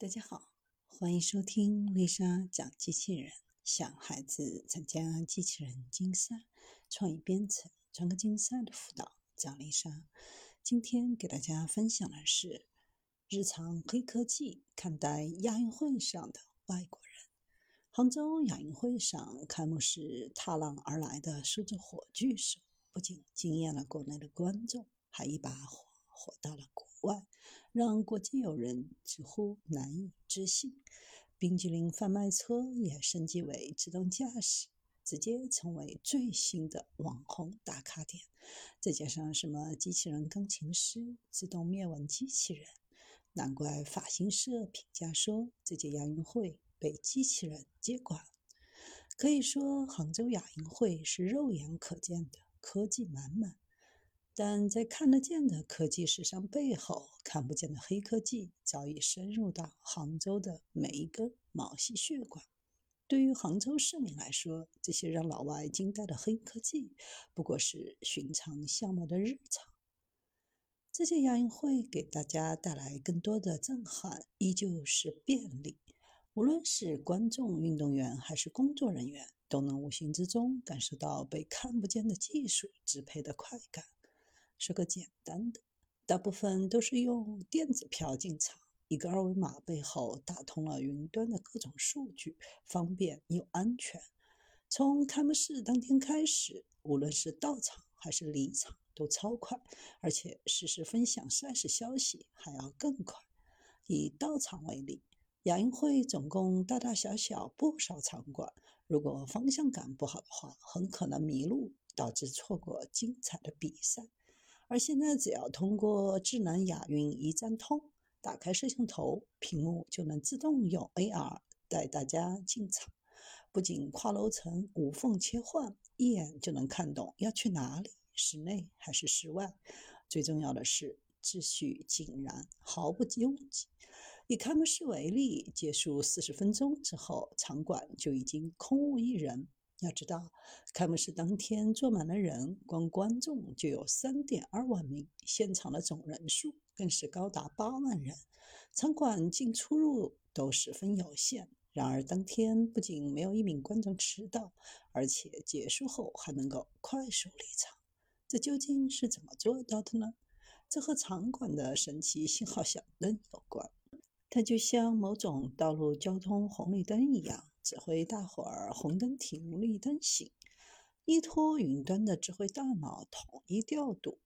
大家好，欢迎收听丽莎讲机器人。想孩子参加机器人竞赛、创意编程、创客竞赛的辅导，找丽莎。今天给大家分享的是日常黑科技看待亚运会上的外国人。杭州亚运会上，开幕式踏浪而来的数字火炬手，不仅惊艳了国内的观众，还一把火火到了国外。让国际友人直呼难以置信。冰激凌贩卖车也升级为自动驾驶，直接成为最新的网红打卡点。再加上什么机器人钢琴师、自动灭蚊机器人，难怪法新社评价说，这届亚运会被机器人接管。可以说，杭州亚运会是肉眼可见的科技满满。但在看得见的科技时尚背后，看不见的黑科技早已深入到杭州的每一根毛细血管。对于杭州市民来说，这些让老外惊呆的黑科技不过是寻常项目的日常。这届亚运会给大家带来更多的震撼，依旧是便利。无论是观众、运动员还是工作人员，都能无形之中感受到被看不见的技术支配的快感。是个简单的，大部分都是用电子票进场，一个二维码背后打通了云端的各种数据，方便又安全。从开幕式当天开始，无论是到场还是离场都超快，而且实时分享赛事消息还要更快。以到场为例，亚运会总共大大小小不少场馆，如果方向感不好的话，很可能迷路，导致错过精彩的比赛。而现在，只要通过智能雅韵一站通，打开摄像头，屏幕就能自动用 AR 带大家进场。不仅跨楼层无缝切换，一眼就能看懂要去哪里，室内还是室外。最重要的是，秩序井然，毫不拥挤。以开幕式为例，结束四十分钟之后，场馆就已经空无一人。要知道，开幕式当天坐满了人，光观众就有三点二万名，现场的总人数更是高达八万人，场馆进出入都十分有限。然而，当天不仅没有一名观众迟到，而且结束后还能够快速离场，这究竟是怎么做到的呢？这和场馆的神奇信号响灯有关，它就像某种道路交通红绿灯一样。指挥大伙儿红灯停，绿灯行，依托云端的智慧大脑统一调度。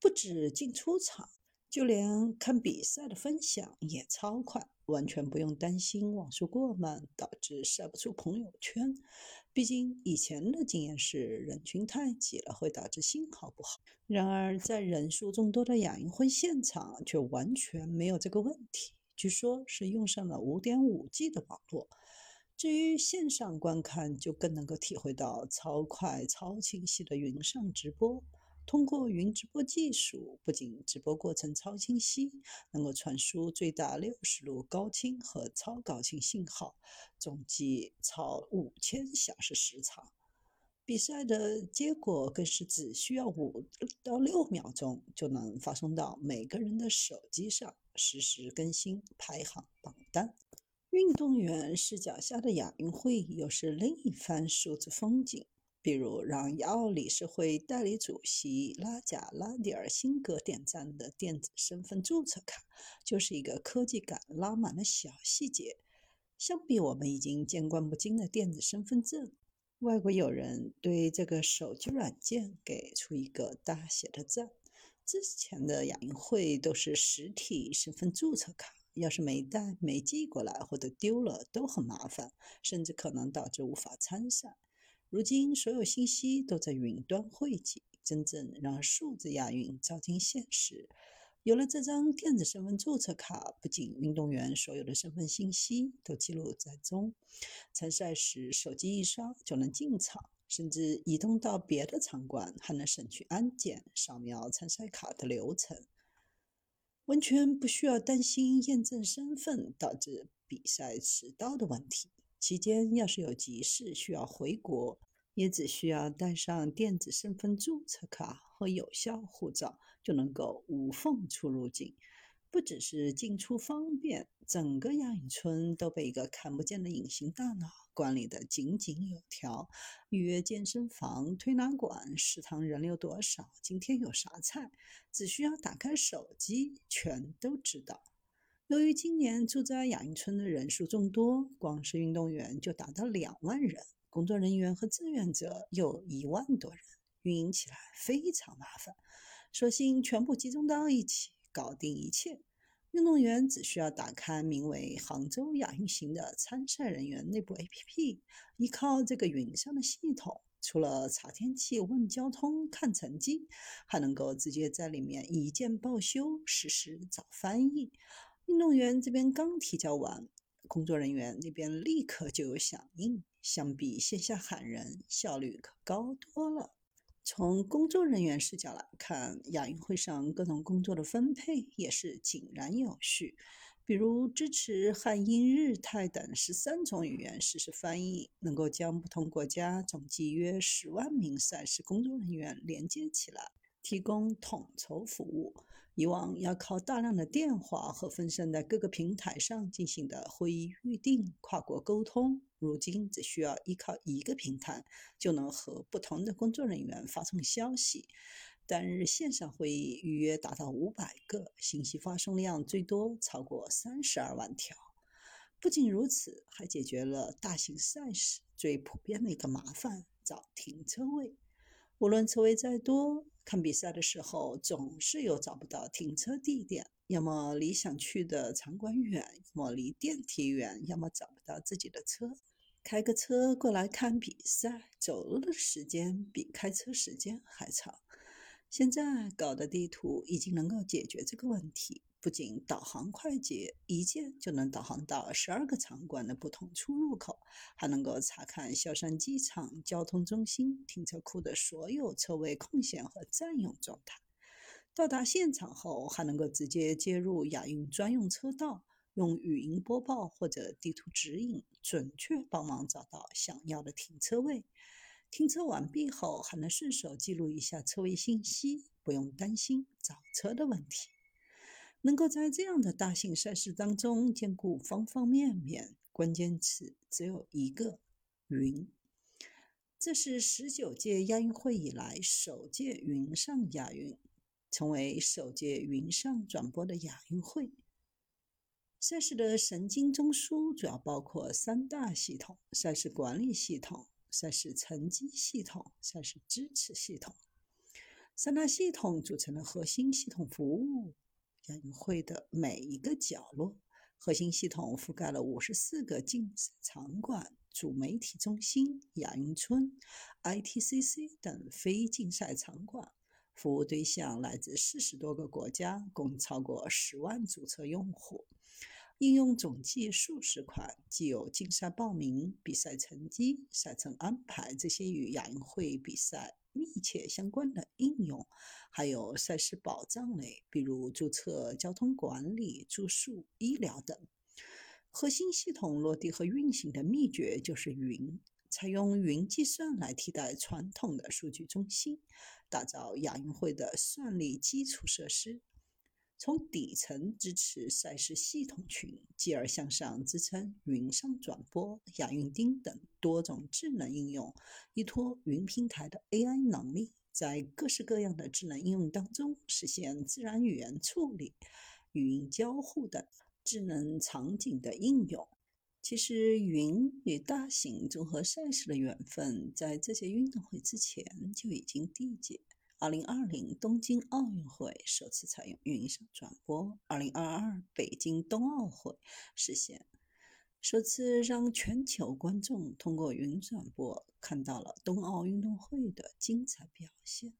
不止进出场，就连看比赛的分享也超快，完全不用担心网速过慢导致晒不出朋友圈。毕竟以前的经验是人群太挤了会导致信号不好。然而在人数众多的亚运会现场却完全没有这个问题，据说是用上了五点五 G 的网络。至于线上观看，就更能够体会到超快、超清晰的云上直播。通过云直播技术，不仅直播过程超清晰，能够传输最大六十路高清和超高清信号，总计超五千小时时长。比赛的结果更是只需要五到六秒钟，就能发送到每个人的手机上，实时更新排行榜单。运动员视角下的亚运会又是另一番数字风景。比如，让亚奥理事会代理主席拉贾拉迪尔辛格点赞的电子身份注册卡，就是一个科技感拉满的小细节。相比我们已经见惯不惊的电子身份证，外国友人对这个手机软件给出一个大写的赞。之前的亚运会都是实体身份注册卡。要是没带、没寄过来或者丢了，都很麻烦，甚至可能导致无法参赛。如今，所有信息都在云端汇集，真正让数字亚运照进现实。有了这张电子身份注册卡，不仅运动员所有的身份信息都记录在中，参赛时手机一刷就能进场，甚至移动到别的场馆还能省去安检、扫描参赛卡的流程。完全不需要担心验证身份导致比赛迟到的问题。期间要是有急事需要回国，也只需要带上电子身份注册卡和有效护照，就能够无缝出入境。不只是进出方便，整个亚运村都被一个看不见的隐形大脑管理得井井有条。预约健身房、推拿馆、食堂人流多少，今天有啥菜，只需要打开手机，全都知道。由于今年住在亚运村的人数众多，光是运动员就达到两万人，工作人员和志愿者有一万多人，运营起来非常麻烦。索性全部集中到一起。搞定一切，运动员只需要打开名为“杭州亚运行”的参赛人员内部 APP，依靠这个云上的系统，除了查天气、问交通、看成绩，还能够直接在里面一键报修、实时找翻译。运动员这边刚提交完，工作人员那边立刻就有响应，相比线下喊人，效率可高多了。从工作人员视角来看，亚运会上各种工作的分配也是井然有序。比如支持汉、英、日、泰等十三种语言实时翻译，能够将不同国家总计约十万名赛事工作人员连接起来，提供统筹服务。以往要靠大量的电话和分散在各个平台上进行的会议预定、跨国沟通，如今只需要依靠一个平台，就能和不同的工作人员发送消息。单日线上会议预约达到五百个，信息发送量最多超过三十二万条。不仅如此，还解决了大型赛事最普遍的一个麻烦——找停车位。无论车位再多，看比赛的时候总是有找不到停车地点，要么离想去的场馆远，要么离电梯远，要么找不到自己的车。开个车过来看比赛，走路的时间比开车时间还长。现在搞的地图已经能够解决这个问题。不仅导航快捷，一键就能导航到十二个场馆的不同出入口，还能够查看萧山机场交通中心停车库的所有车位空闲和占用状态。到达现场后，还能够直接接入亚运专用车道，用语音播报或者地图指引，准确帮忙找到想要的停车位。停车完毕后，还能顺手记录一下车位信息，不用担心找车的问题。能够在这样的大型赛事当中兼顾方方面面，关键词只有一个：云。这是十九届亚运会以来首届云上亚运，成为首届云上转播的亚运会。赛事的神经中枢主要包括三大系统：赛事管理系统、赛事成绩系统、赛事支持系统。三大系统组成的核心系统服务。亚运会的每一个角落，核心系统覆盖了五十四个竞赛场馆、主媒体中心、亚运村、ITCC 等非竞赛场馆，服务对象来自四十多个国家，共超过十万注册用户。应用总计数十款，既有竞赛报名、比赛成绩、赛程安排这些与亚运会比赛。密切相关的应用，还有赛事保障类，比如注册、交通管理、住宿、医疗等。核心系统落地和运行的秘诀就是云，采用云计算来替代传统的数据中心，打造亚运会的算力基础设施。从底层支持赛事系统群，继而向上支撑云上转播、亚运钉等多种智能应用，依托云平台的 AI 能力，在各式各样的智能应用当中实现自然语言处理、语音交互等智能场景的应用。其实，云与大型综合赛事的缘分，在这些运动会之前就已经缔结。二零二零东京奥运会首次采用云上转播，二零二二北京冬奥会实现首次让全球观众通过云转播看到了冬奥运动会的精彩表现。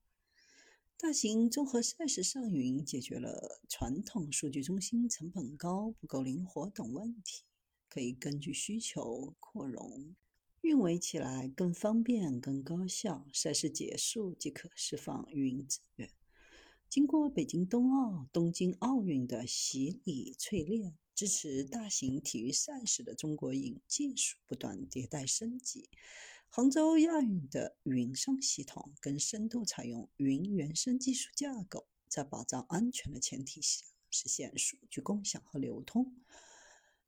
大型综合赛事上云解决了传统数据中心成本高、不够灵活等问题，可以根据需求扩容。运维起来更方便、更高效，赛事结束即可释放云资源。经过北京冬奥、东京奥运的洗礼淬炼，支持大型体育赛事的中国云技术不断迭代升级。杭州亚运的云上系统更深度采用云原生技术架构，在保障安全的前提下，实现数据共享和流通。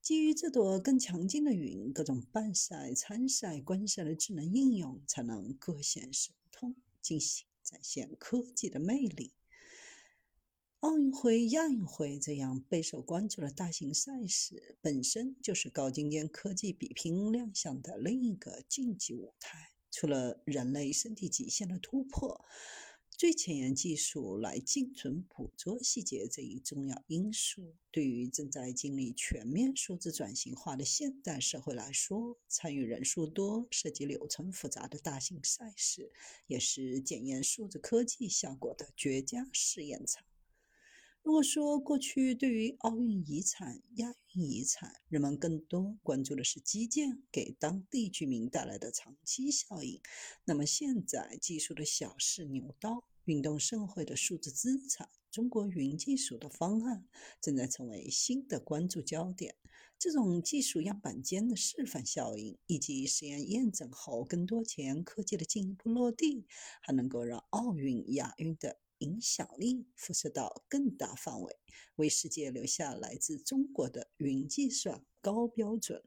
基于这朵更强劲的云，各种办赛、参赛、观赛的智能应用才能各显神通，进行展现科技的魅力。奥运会、亚运会这样备受关注的大型赛事，本身就是高精尖科技比拼亮相的另一个竞技舞台。除了人类身体极限的突破，最前沿技术来精准捕捉细节这一重要因素，对于正在经历全面数字转型化的现代社会来说，参与人数多、涉及流程复杂的大型赛事，也是检验数字科技效果的绝佳试验场。如果说过去对于奥运遗产、亚运遗产，人们更多关注的是基建给当地居民带来的长期效应，那么现在技术的小试牛刀、运动盛会的数字资产、中国云技术的方案，正在成为新的关注焦点。这种技术样板间的示范效应，以及实验验证后更多前沿科技的进一步落地，还能够让奥运、亚运的。影响力辐射到更大范围，为世界留下来自中国的云计算高标准。